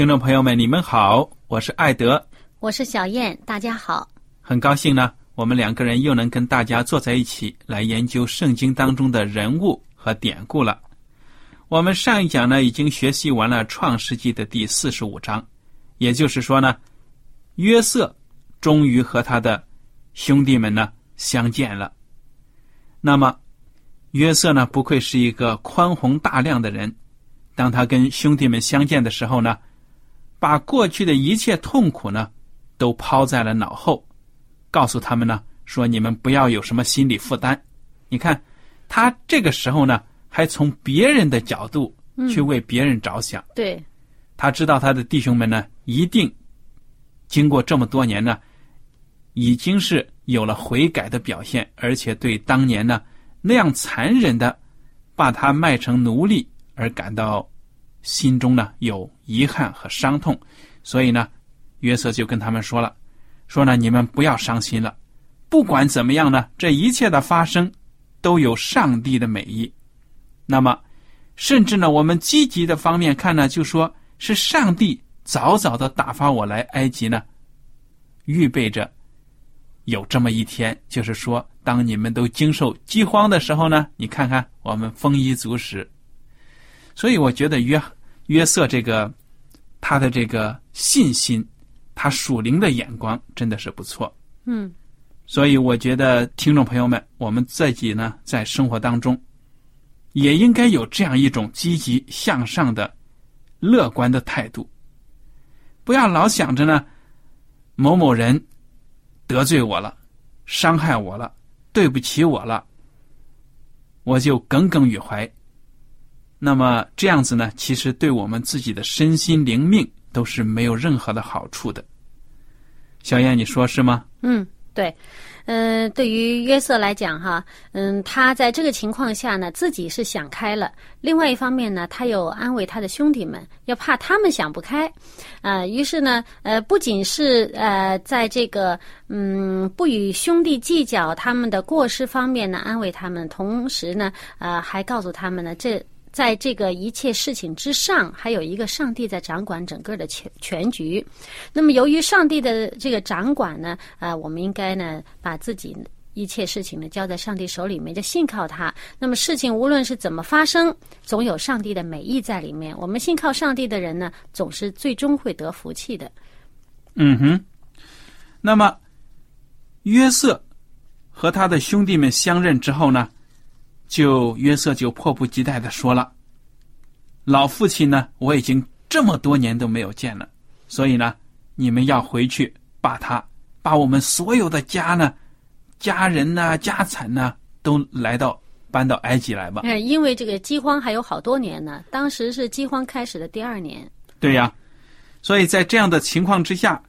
听众朋友们，你们好，我是艾德，我是小燕，大家好，很高兴呢，我们两个人又能跟大家坐在一起来研究圣经当中的人物和典故了。我们上一讲呢已经学习完了创世纪的第四十五章，也就是说呢，约瑟终于和他的兄弟们呢相见了。那么，约瑟呢不愧是一个宽宏大量的人，当他跟兄弟们相见的时候呢。把过去的一切痛苦呢，都抛在了脑后，告诉他们呢，说你们不要有什么心理负担。你看，他这个时候呢，还从别人的角度去为别人着想。对，他知道他的弟兄们呢，一定经过这么多年呢，已经是有了悔改的表现，而且对当年呢那样残忍的把他卖成奴隶而感到。心中呢有遗憾和伤痛，所以呢，约瑟就跟他们说了：“说呢，你们不要伤心了。不管怎么样呢，这一切的发生都有上帝的美意。那么，甚至呢，我们积极的方面看呢，就说是上帝早早的打发我来埃及呢，预备着有这么一天，就是说，当你们都经受饥荒的时候呢，你看看我们丰衣足食。”所以我觉得约约瑟这个他的这个信心，他属灵的眼光真的是不错。嗯，所以我觉得听众朋友们，我们自己呢在生活当中也应该有这样一种积极向上的、乐观的态度，不要老想着呢某某人得罪我了、伤害我了、对不起我了，我就耿耿于怀。那么这样子呢，其实对我们自己的身心灵命都是没有任何的好处的。小燕，你说是吗？嗯，对。嗯，对于约瑟来讲，哈，嗯，他在这个情况下呢，自己是想开了。另外一方面呢，他又安慰他的兄弟们，要怕他们想不开。啊，于是呢，呃，不仅是呃，在这个嗯，不与兄弟计较他们的过失方面呢，安慰他们，同时呢，呃，还告诉他们呢，这。在这个一切事情之上，还有一个上帝在掌管整个的全全局。那么，由于上帝的这个掌管呢，啊，我们应该呢，把自己一切事情呢交在上帝手里面，就信靠他。那么，事情无论是怎么发生，总有上帝的美意在里面。我们信靠上帝的人呢，总是最终会得福气的。嗯哼。那么，约瑟和他的兄弟们相认之后呢？就约瑟就迫不及待的说了：“老父亲呢，我已经这么多年都没有见了，所以呢，你们要回去把他把我们所有的家呢、家人呐、家产呢，都来到搬到埃及来吧。哎，因为这个饥荒还有好多年呢，当时是饥荒开始的第二年。对呀，所以在这样的情况之下，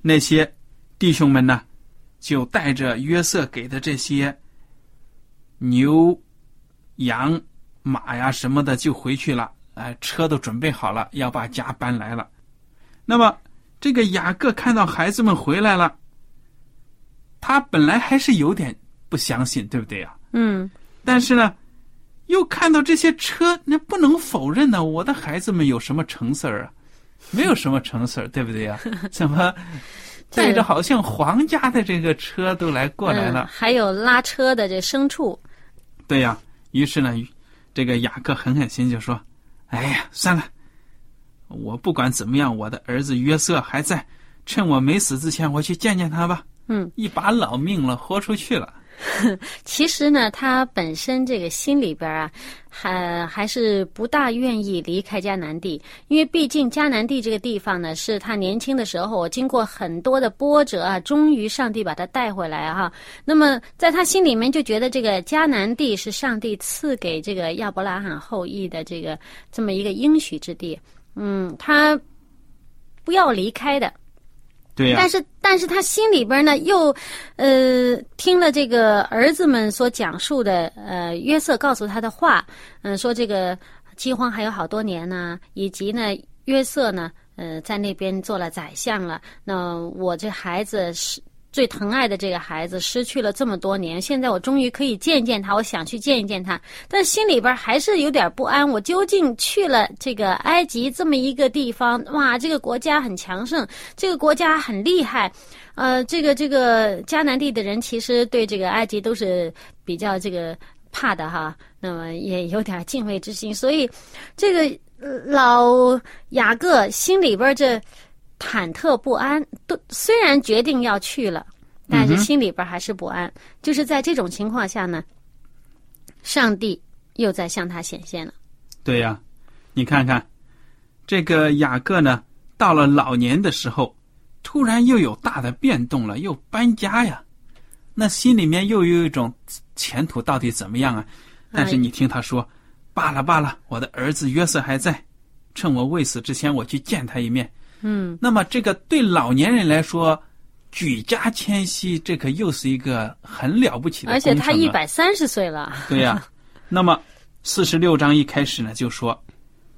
那些弟兄们呢，就带着约瑟给的这些牛、羊、马呀什么的，就回去了。哎，车都准备好了，要把家搬来了。那么，这个雅各看到孩子们回来了，他本来还是有点不相信，对不对呀？嗯，但是呢，又看到这些车，那不能否认呢。我的孩子们有什么成事儿啊？没有什么成事儿，对不对呀？怎么带着好像皇家的这个车都来过来了？还有拉车的这牲畜。对呀，于是呢，这个雅各狠狠心就说。哎呀，算了，我不管怎么样，我的儿子约瑟还在，趁我没死之前，我去见见他吧。嗯，一把老命了，豁出去了。其实呢，他本身这个心里边啊，还还是不大愿意离开迦南地，因为毕竟迦南地这个地方呢，是他年轻的时候经过很多的波折啊，终于上帝把他带回来哈。那么在他心里面就觉得这个迦南地是上帝赐给这个亚伯拉罕后裔的这个这么一个应许之地，嗯，他不要离开的。对呀，但是，但是他心里边呢，又，呃，听了这个儿子们所讲述的，呃，约瑟告诉他的话，嗯，说这个饥荒还有好多年呢，以及呢，约瑟呢，呃，在那边做了宰相了，那我这孩子是。最疼爱的这个孩子失去了这么多年，现在我终于可以见见他，我想去见一见他，但心里边还是有点不安。我究竟去了这个埃及这么一个地方，哇，这个国家很强盛，这个国家很厉害，呃，这个这个迦南地的人其实对这个埃及都是比较这个怕的哈，那么也有点敬畏之心，所以这个老雅各心里边这。忐忑不安，都虽然决定要去了，但是心里边还是不安。就是在这种情况下呢，上帝又在向他显现了。对呀，你看看这个雅各呢，到了老年的时候，突然又有大的变动了，又搬家呀，那心里面又有一种前途到底怎么样啊？但是你听他说，罢了罢了，我的儿子约瑟还在，趁我未死之前，我去见他一面。嗯，那么这个对老年人来说，举家迁徙，这可又是一个很了不起的而且他一百三十岁了。对呀，那么四十六章一开始呢，就说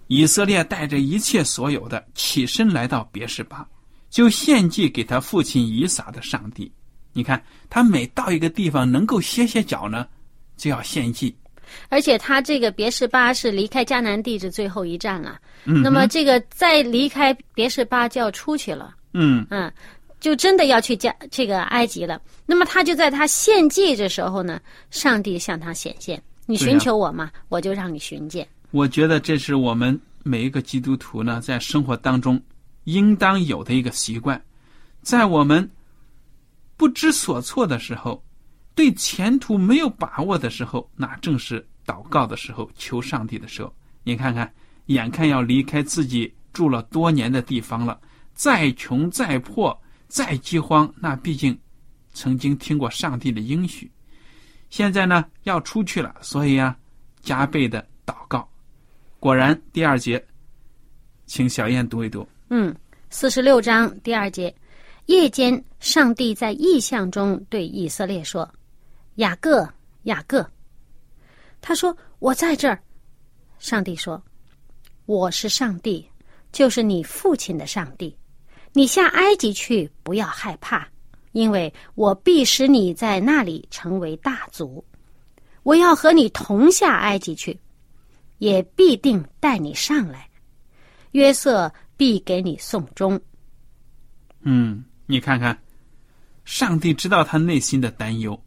以色列带着一切所有的起身来到别是巴，就献祭给他父亲以撒的上帝。你看，他每到一个地方能够歇歇脚呢，就要献祭。而且他这个别是巴是离开迦南地的最后一站了，嗯，那么这个再离开别是巴就要出去了，嗯嗯，就真的要去加这个埃及了。那么他就在他献祭的时候呢，上帝向他显现，你寻求我嘛，我就让你寻见。我觉得这是我们每一个基督徒呢，在生活当中应当有的一个习惯，在我们不知所措的时候。对前途没有把握的时候，那正是祷告的时候，求上帝的时候。你看看，眼看要离开自己住了多年的地方了，再穷再破再饥荒，那毕竟曾经听过上帝的应许。现在呢，要出去了，所以啊，加倍的祷告。果然，第二节，请小燕读一读。嗯，四十六章第二节，夜间，上帝在异象中对以色列说。雅各，雅各，他说：“我在这儿。”上帝说：“我是上帝，就是你父亲的上帝。你下埃及去，不要害怕，因为我必使你在那里成为大族。我要和你同下埃及去，也必定带你上来。约瑟必给你送终。”嗯，你看看，上帝知道他内心的担忧。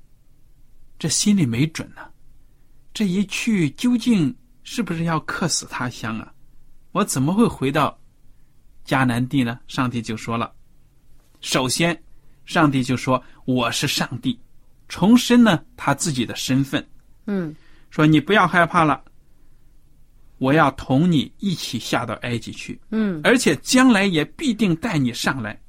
这心里没准呢，这一去究竟是不是要客死他乡啊？我怎么会回到迦南地呢？上帝就说了，首先，上帝就说我是上帝，重申呢他自己的身份。嗯，说你不要害怕了，我要同你一起下到埃及去。嗯，而且将来也必定带你上来，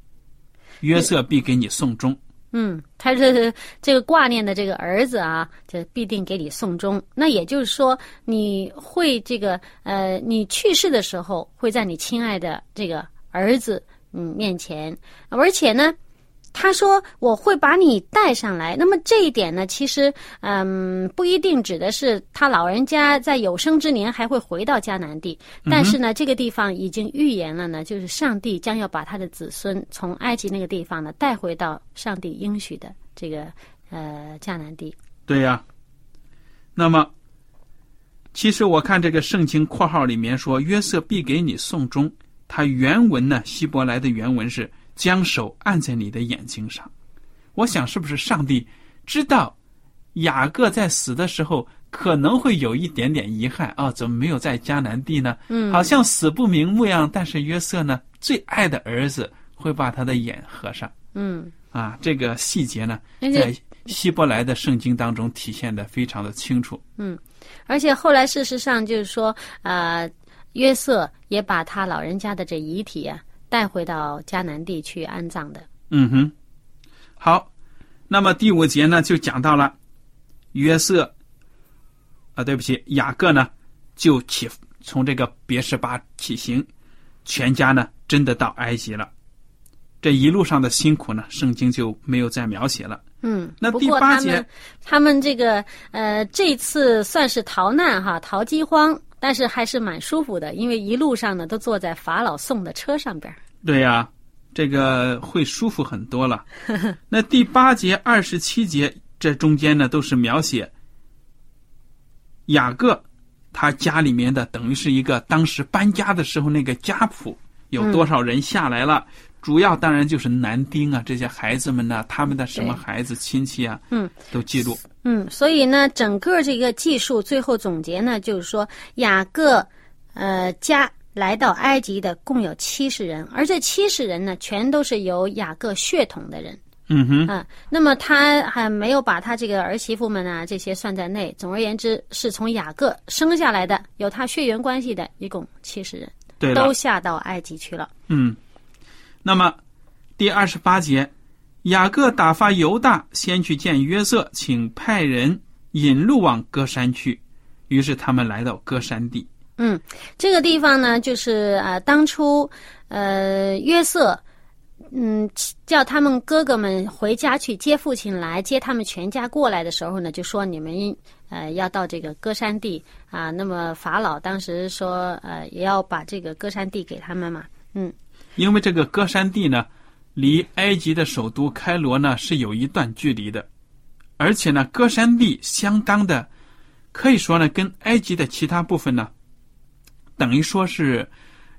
约瑟必给你送终。嗯，他是 这个挂念的这个儿子啊，这必定给你送终。那也就是说，你会这个呃，你去世的时候会在你亲爱的这个儿子嗯面前，而且呢，他说我会把你带上来。那么这一点呢，其实嗯不一定指的是他老人家在有生之年还会回到迦南地，但是呢，这个地方已经预言了呢，就是上帝将要把他的子孙从埃及那个地方呢带回到上帝应许的这个呃迦南地。对呀。那么，其实我看这个圣经括号里面说约瑟必给你送终，他原文呢希伯来的原文是。将手按在你的眼睛上，我想是不是上帝知道雅各在死的时候可能会有一点点遗憾啊？怎么没有在迦南地呢？嗯，好像死不瞑目样。但是约瑟呢，最爱的儿子会把他的眼合上。嗯，啊，这个细节呢，在希伯来的圣经当中体现的非常的清楚。嗯，而且后来事实上就是说，呃，约瑟也把他老人家的这遗体啊。带回到迦南地去安葬的。嗯哼，好，那么第五节呢，就讲到了约瑟啊，对不起，雅各呢，就起从这个别是巴起行，全家呢真的到埃及了。这一路上的辛苦呢，圣经就没有再描写了。嗯，那第八节，他们这个呃，这次算是逃难哈，逃饥荒。但是还是蛮舒服的，因为一路上呢都坐在法老送的车上边。对呀，这个会舒服很多了。那第八节、二十七节这中间呢，都是描写雅各他家里面的，等于是一个当时搬家的时候那个家谱，有多少人下来了。主要当然就是男丁啊，这些孩子们呢，他们的什么孩子亲戚啊，嗯，都记录。嗯，所以呢，整个这个技术最后总结呢，就是说雅各，呃，家来到埃及的共有七十人，而这七十人呢，全都是有雅各血统的人。嗯哼。啊，那么他还没有把他这个儿媳妇们啊这些算在内。总而言之，是从雅各生下来的，有他血缘关系的，一共七十人，对，都下到埃及去了。嗯。那么，第二十八节，雅各打发犹大先去见约瑟，请派人引路往歌山去。于是他们来到歌山地。嗯，这个地方呢，就是啊，当初呃，约瑟嗯叫他们哥哥们回家去接父亲来接他们全家过来的时候呢，就说你们呃要到这个歌山地啊。那么法老当时说呃也要把这个歌山地给他们嘛。嗯。因为这个歌山地呢，离埃及的首都开罗呢是有一段距离的，而且呢，歌山地相当的，可以说呢，跟埃及的其他部分呢，等于说是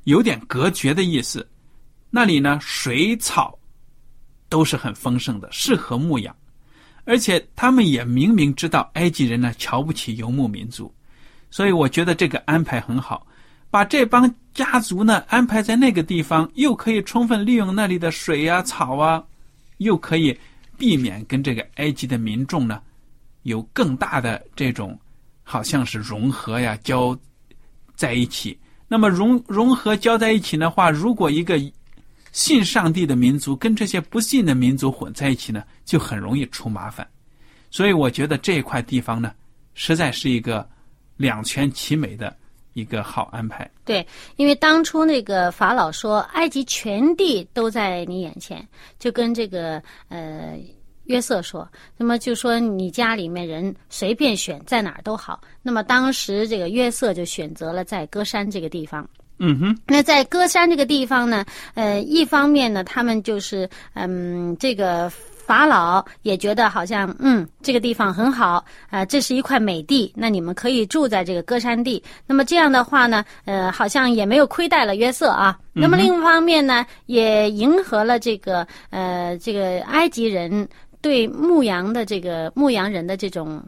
有点隔绝的意思。那里呢，水草都是很丰盛的，适合牧养，而且他们也明明知道埃及人呢瞧不起游牧民族，所以我觉得这个安排很好。把这帮家族呢安排在那个地方，又可以充分利用那里的水啊、草啊，又可以避免跟这个埃及的民众呢有更大的这种好像是融合呀、交在一起。那么融融合交在一起的话，如果一个信上帝的民族跟这些不信的民族混在一起呢，就很容易出麻烦。所以我觉得这块地方呢，实在是一个两全其美的。一个好安排，对，因为当初那个法老说埃及全地都在你眼前，就跟这个呃约瑟说，那么就说你家里面人随便选在哪儿都好。那么当时这个约瑟就选择了在歌山这个地方。嗯哼，那在歌山这个地方呢，呃，一方面呢，他们就是嗯这个。法老也觉得好像，嗯，这个地方很好，啊，这是一块美地，那你们可以住在这个歌山地。那么这样的话呢，呃，好像也没有亏待了约瑟啊。那么另一方面呢，也迎合了这个呃这个埃及人对牧羊的这个牧羊人的这种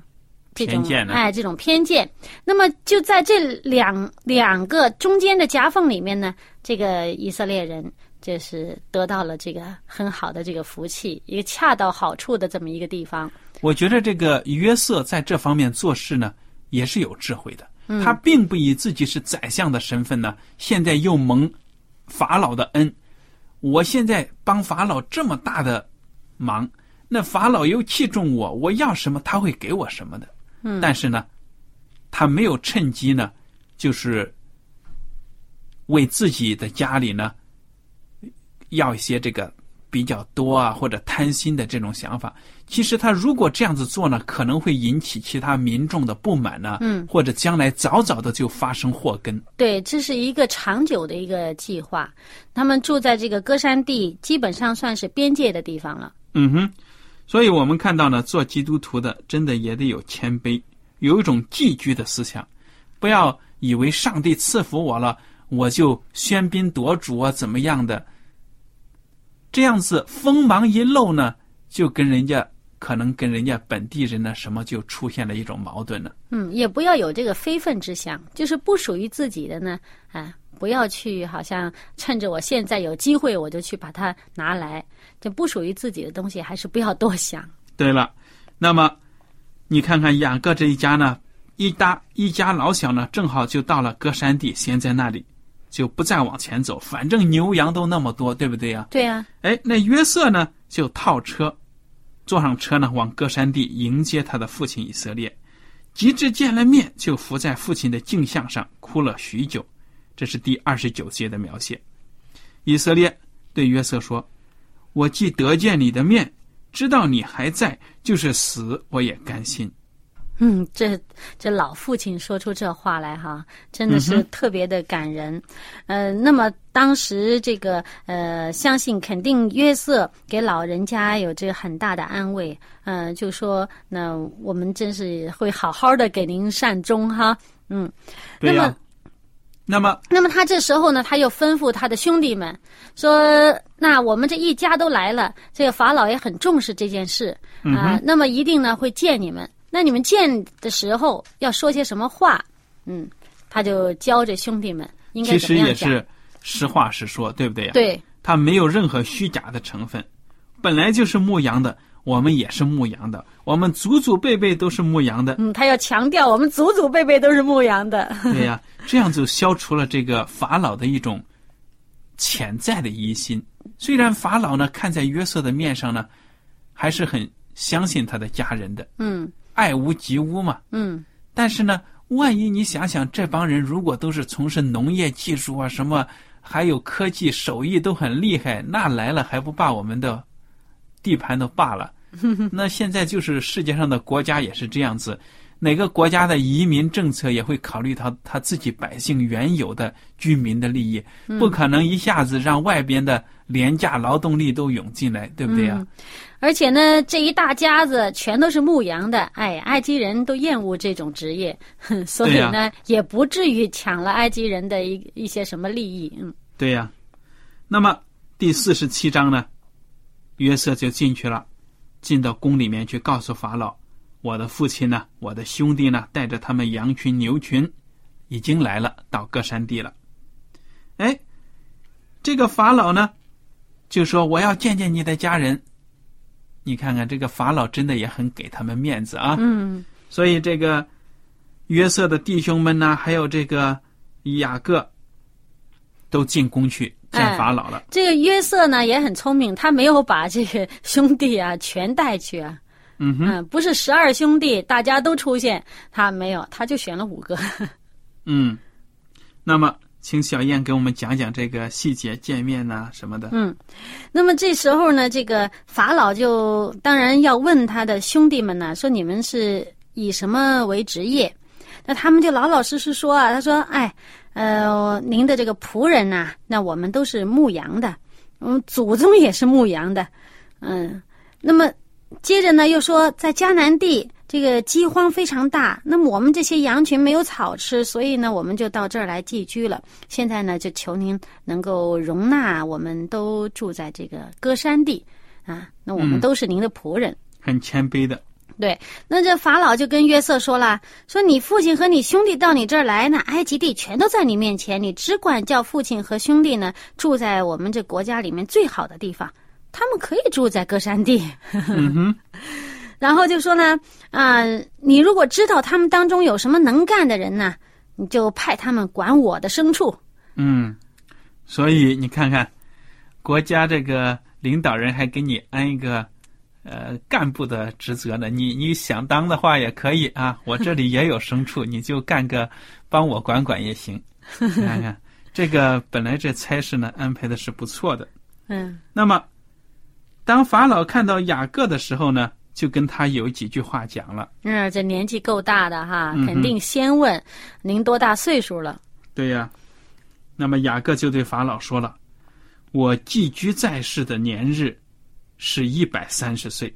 这种哎这种偏见。那么就在这两两个中间的夹缝里面呢，这个以色列人。就是得到了这个很好的这个福气，一个恰到好处的这么一个地方。我觉得这个约瑟在这方面做事呢，也是有智慧的。他并不以自己是宰相的身份呢，现在又蒙法老的恩。我现在帮法老这么大的忙，那法老又器重我，我要什么他会给我什么的。嗯，但是呢，他没有趁机呢，就是为自己的家里呢。要一些这个比较多啊，或者贪心的这种想法。其实他如果这样子做呢，可能会引起其他民众的不满呢，嗯，或者将来早早的就发生祸根。对，这是一个长久的一个计划。他们住在这个歌山地，基本上算是边界的地方了。嗯哼，所以我们看到呢，做基督徒的真的也得有谦卑，有一种寄居的思想，不要以为上帝赐福我了，我就喧宾夺主啊，怎么样的？这样子锋芒一露呢，就跟人家可能跟人家本地人呢什么就出现了一种矛盾了。嗯，也不要有这个非分之想，就是不属于自己的呢，啊，不要去好像趁着我现在有机会，我就去把它拿来，这不属于自己的东西，还是不要多想。对了，那么你看看雅各这一家呢，一大一家老小呢，正好就到了歌山地，先在那里，就不再往前走，反正牛羊都那么多，对不对呀、对呀、哎，那约瑟呢就套车，坐上车呢往歌山地迎接他的父亲以色列。及至见了面，就伏在父亲的镜像上哭了许久。这是第二十九节的描写。以色列对约瑟说：“我既得见你的面，知道你还在，就是死我也甘心。嗯，这这老父亲说出这话来哈，真的是特别的感人。呃，那么当时这个呃，相信肯定约瑟给老人家有这个很大的安慰，呃，就说那我们真是会好好的给您善终哈。嗯，对呀、那么那么那么他这时候呢，他又吩咐他的兄弟们说：“那我们这一家都来了，这个法老也很重视这件事啊、那么一定呢会见你们。那你们见的时候要说些什么话？嗯，他就教着兄弟们应该其实怎样讲。也是实话实说，对不对呀、对，他没有任何虚假的成分，本来就是牧羊的，我们也是牧羊的，我们祖祖辈辈都是牧羊的，嗯，他要强调我们祖祖辈辈都是牧羊的。对呀、这样就消除了这个法老的一种潜在的疑心。虽然法老呢看在约瑟的面上呢，还是很相信他的家人的，嗯爱屋及乌嘛，嗯，但是呢，万一你想想，这帮人如果都是从事农业技术啊，什么还有科技手艺都很厉害，那来了还不把我们的地盘都霸了？那现在就是世界上的国家也是这样子，哪个国家的移民政策也会考虑到他自己百姓原有的居民的利益，不可能一下子让外边的廉价劳动力都涌进来，对不对呀、嗯而且呢，这一大家子全都是牧羊的，哎，埃及人都厌恶这种职业，哼 所以呢，也不至于抢了埃及人的一一些什么利益。嗯对呀、那么第四十七章呢，约瑟就进去了，进到宫里面去告诉法老，我的父亲呢，我的兄弟呢，带着他们羊群牛群，已经来了，到各山地了。哎，这个法老呢，就说我要见见你的家人。你看看这个法老真的也很给他们面子啊。嗯所以这个约瑟的弟兄们呢，还有这个雅各，都进宫去见哎法老了。这个约瑟呢也很聪明，他没有把这个兄弟啊全带去啊，嗯哼，嗯，不是十二兄弟大家都出现，他没有，他就选了五个。嗯。那么，请小燕给我们讲讲这个细节，见面呐、什么的。嗯，那么这时候呢，这个法老就当然要问他的兄弟们呢，说你们是以什么为职业？那他们就老老实实说啊，他说：“哎，呃，您的这个仆人呐、那我们都是牧羊的，嗯，祖宗也是牧羊的，嗯。那么接着呢，又说在迦南地这个饥荒非常大，那么我们这些羊群没有草吃，所以呢，我们就到这儿来寄居了。现在呢，就求您能够容纳我们都住在这个歌山地啊，那我们嗯都是您的仆人。很谦卑的。对，那这法老就跟约瑟说了，说你父亲和你兄弟到你这儿来呢，埃及地全都在你面前，你只管叫父亲和兄弟呢住在我们这国家里面最好的地方，他们可以住在歌山地。嗯哼，然后就说呢，啊、你如果知道他们当中有什么能干的人呢，你就派他们管我的牲畜。嗯。所以你看看，国家这个领导人还给你安一个呃干部的职责呢。你你想当的话也可以啊，我这里也有牲畜，你就干个帮我管管也行。你看看，这个本来这差事呢安排的是不错的。嗯那么当法老看到雅各的时候呢，就跟他有几句话讲了。嗯，这年纪够大的哈，肯定先问您多大岁数了。对呀，那么雅各就对法老说了：“我寄居在世的年日是一百三十岁，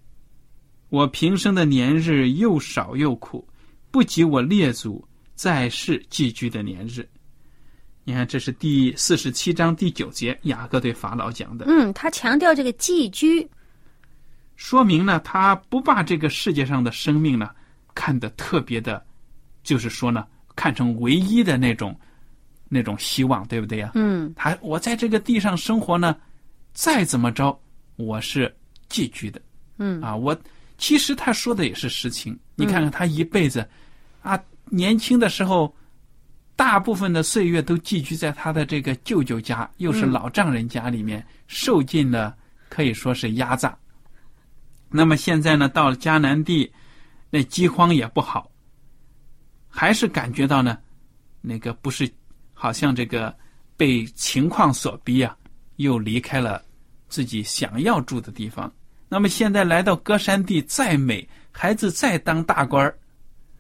我平生的年日又少又苦，不及我列祖在世寄居的年日。”你看，这是第四十七章第九节，雅各对法老讲的，嗯，他强调这个寄居，说明呢，他不把这个世界上的生命呢看得特别的，就是说呢，看成唯一的那种那种希望，对不对呀？嗯他我在这个地上生活呢，再怎么着，我是寄居的嗯啊。我其实他说的也是实情。你看看他一辈子，啊，年轻的时候，大部分的岁月都寄居在他的这个舅舅家，又是嗯老丈人家里面，受尽了可以说是压榨。那么现在呢，到了迦南地，那饥荒也不好，还是感觉到呢，那个不是，好像这个被情况所逼啊，又离开了自己想要住的地方。那么现在来到歌山地，再美，孩子再当大官儿，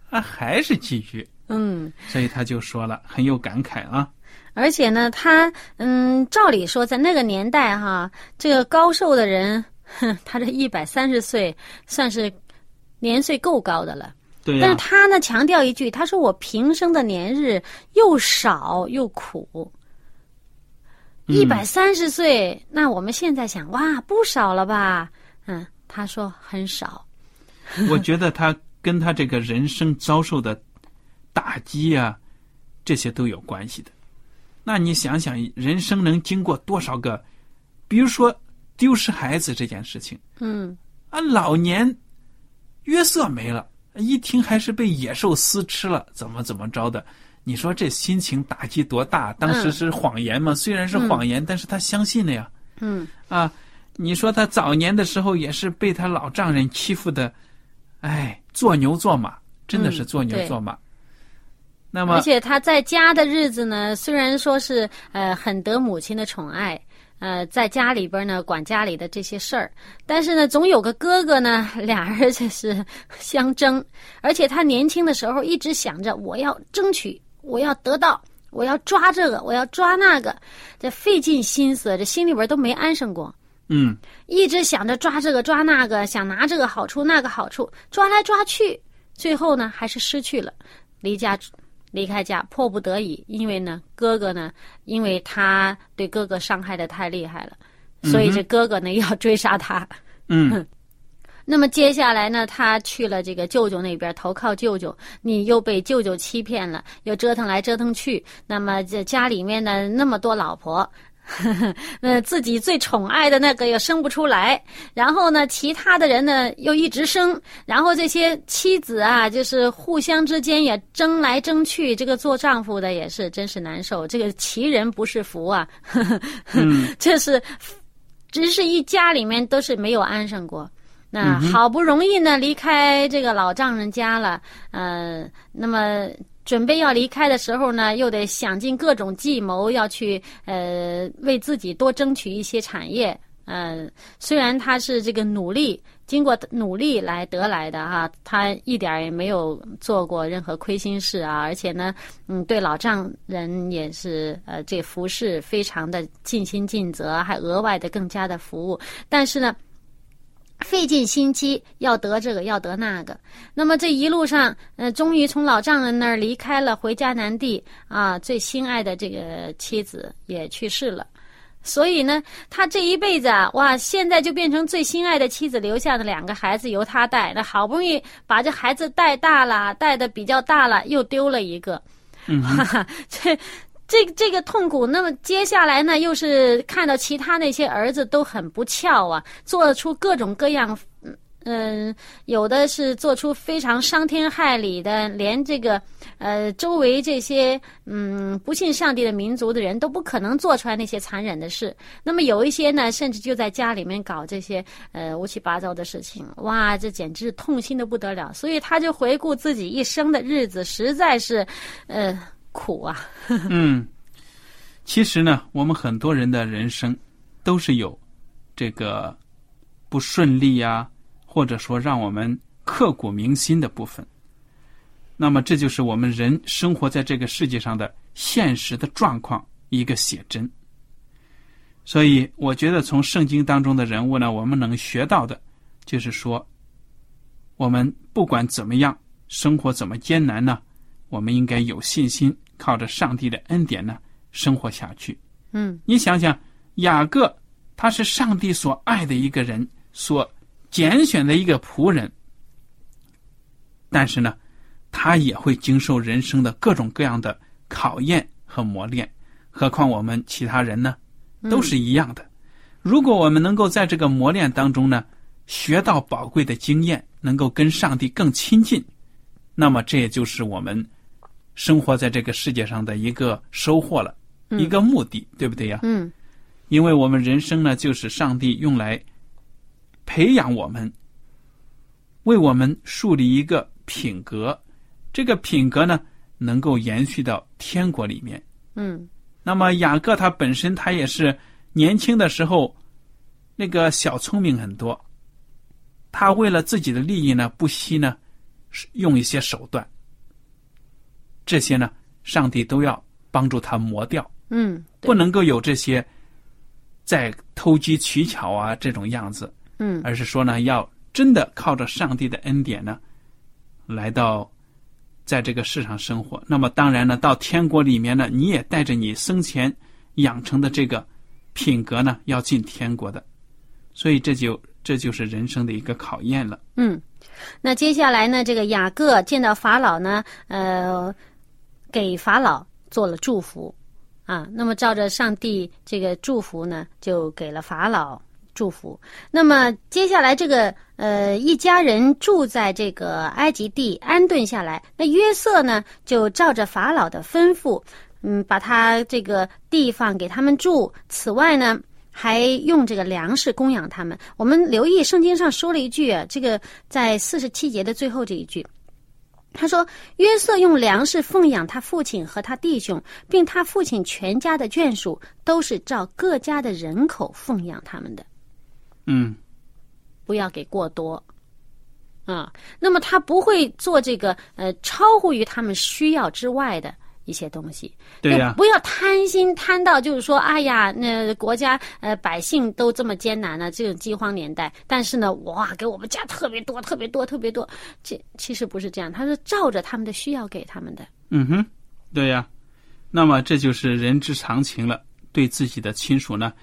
啊，还是寄居。嗯，所以他就说了，很有感慨啊。而且呢，他嗯，照理说在那个年代哈，这个高寿的人，哼，他这一百三十岁算是年岁够高的了。但是他呢强调一句，他说我平生的年日又少又苦，嗯一百三十岁，那我们现在想哇不少了吧？嗯，他说很少。我觉得他跟他这个人生遭受的打击啊，这些都有关系的。那你想想，人生能经过多少个，比如说丢失孩子这件事情嗯啊，老年约瑟没了，一听还是被野兽撕吃了，怎么怎么着的？你说这心情打击多大？当时嗯是谎言嘛，虽然是谎言，但是他相信了呀。嗯啊，你说他早年的时候也是被他老丈人欺负的，哎，做牛做马，真的是嗯做牛做马。那么而，且他在家的日子呢，虽然说是呃很得母亲的宠爱，呃，在家里边呢管家里的这些事儿，但是呢，总有个哥哥呢，俩人就是相争，而且他年轻的时候一直想着我要争取，我要得到，我要抓这个，我要抓那个，这费尽心思，这心里边都没安生过。嗯，一直想着抓这个抓那个，想拿这个好处那个好处，抓来抓去，最后呢还是失去了，离家离开家，迫不得已，因为呢哥哥呢，因为他对哥哥伤害的太厉害了，所以这哥哥呢要追杀他。嗯，那么接下来呢，他去了这个舅舅那边投靠舅舅，你又被舅舅欺骗了，又折腾来折腾去。那么这家里面呢那么多老婆，呃，自己最宠爱的那个又生不出来，然后呢，其他的人呢又一直生，然后这些妻子啊，就是互相之间也争来争去，这个做丈夫的也是真是难受，这个其人不是福啊，嗯。这是，只是一家里面都是没有安生过。那好不容易呢离开这个老丈人家了，呃，那么准备要离开的时候呢，又得想尽各种计谋，要去呃为自己多争取一些产业。呃，虽然他是这个努力，经过努力来得来的哈，他一点也没有做过任何亏心事啊，而且呢，嗯，对老丈人也是呃这服侍非常的尽心尽责，还额外的更加的服务，但是呢。费尽心机要得这个要得那个，那么这一路上，呃，终于从老丈人那儿离开了，回家南地啊，最心爱的这个妻子也去世了，所以呢，他这一辈子啊，哇，现在就变成最心爱的妻子留下的两个孩子由他带，那好不容易把这孩子带大了，带的比较大了，又丢了一个，嗯哈哈，这。这这个痛苦，那么接下来呢，又是看到其他那些儿子都很不孝啊，做出各种各样，嗯、有的是做出非常伤天害理的，连这个呃周围这些嗯不信上帝的民族的人都不可能做出来那些残忍的事。那么有一些呢，甚至就在家里面搞这些呃乌七八糟的事情，哇，这简直是痛心的不得了。所以他就回顾自己一生的日子，实在是呃苦啊。嗯，其实呢，我们很多人的人生都是有这个不顺利呀，或者说让我们刻骨铭心的部分。那么，这就是我们人生活在这个世界上的现实的状况一个写真。所以，我觉得从圣经当中的人物呢，我们能学到的，就是说，我们不管怎么样，生活怎么艰难呢，我们应该有信心，靠着上帝的恩典呢，生活下去。嗯，你想想，雅各他是上帝所爱的一个人，所拣选的一个仆人，但是呢，他也会经受人生的各种各样的考验和磨练。何况我们其他人呢？都是一样的。如果我们能够在这个磨练当中呢，学到宝贵的经验，能够跟上帝更亲近，那么这也就是我们生活在这个世界上的一个收获了，一个目的，对不对呀？嗯，因为我们人生呢，就是上帝用来培养我们，为我们树立一个品格，这个品格呢，能够延续到天国里面。嗯。那么雅各他本身他也是年轻的时候，那个小聪明很多。他为了自己的利益呢，不惜呢，用一些手段。这些呢，上帝都要帮助他磨掉。嗯，不能够有这些在偷机取巧啊这种样子。嗯，而是说呢，要真的靠着上帝的恩典呢，来到。在这个世上生活，那么当然呢，到天国里面呢，你也带着你生前养成的这个品格呢，要进天国的，所以这就这就是人生的一个考验了。嗯，那接下来呢，这个雅各见到法老呢，呃，给法老做了祝福啊，那么照着上帝这个祝福呢，就给了法老。祝福。那么接下来，这个呃，一家人住在这个埃及地安顿下来。那约瑟呢，就照着法老的吩咐，嗯，把他这个地方给他们住。此外呢，还用这个粮食供养他们。我们留意圣经上说了一句啊，这个在四十七节的最后这一句，他说约瑟用粮食奉养他父亲和他弟兄，并他父亲全家的眷属，都是照各家的人口奉养他们的。嗯，不要给过多，啊，那么他不会做这个呃超乎于他们需要之外的一些东西。对呀，不要贪心贪到就是说，哎呀，那国家呃百姓都这么艰难了，这种饥荒年代，但是呢，哇，给我们家特别多，特别多，特别多。这其实不是这样，他是照着他们的需要给他们的。嗯哼，对呀，那么这就是人之常情了。对自己的亲属呢，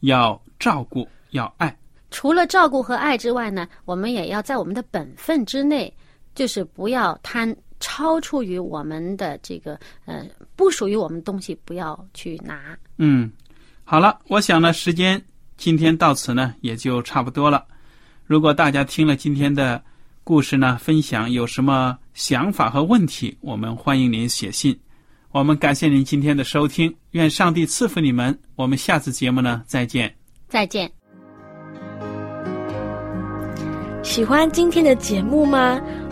要照顾，要爱。除了照顾和爱之外呢，我们也要在我们的本分之内，就是不要贪超出于我们的这个呃不属于我们东西，不要去拿。嗯，好了，我想呢，时间今天到此呢也就差不多了。如果大家听了今天的故事呢，分享有什么想法和问题，我们欢迎您写信。我们感谢您今天的收听，愿上帝赐福你们。我们下次节目呢再见。再见。喜欢今天的节目吗？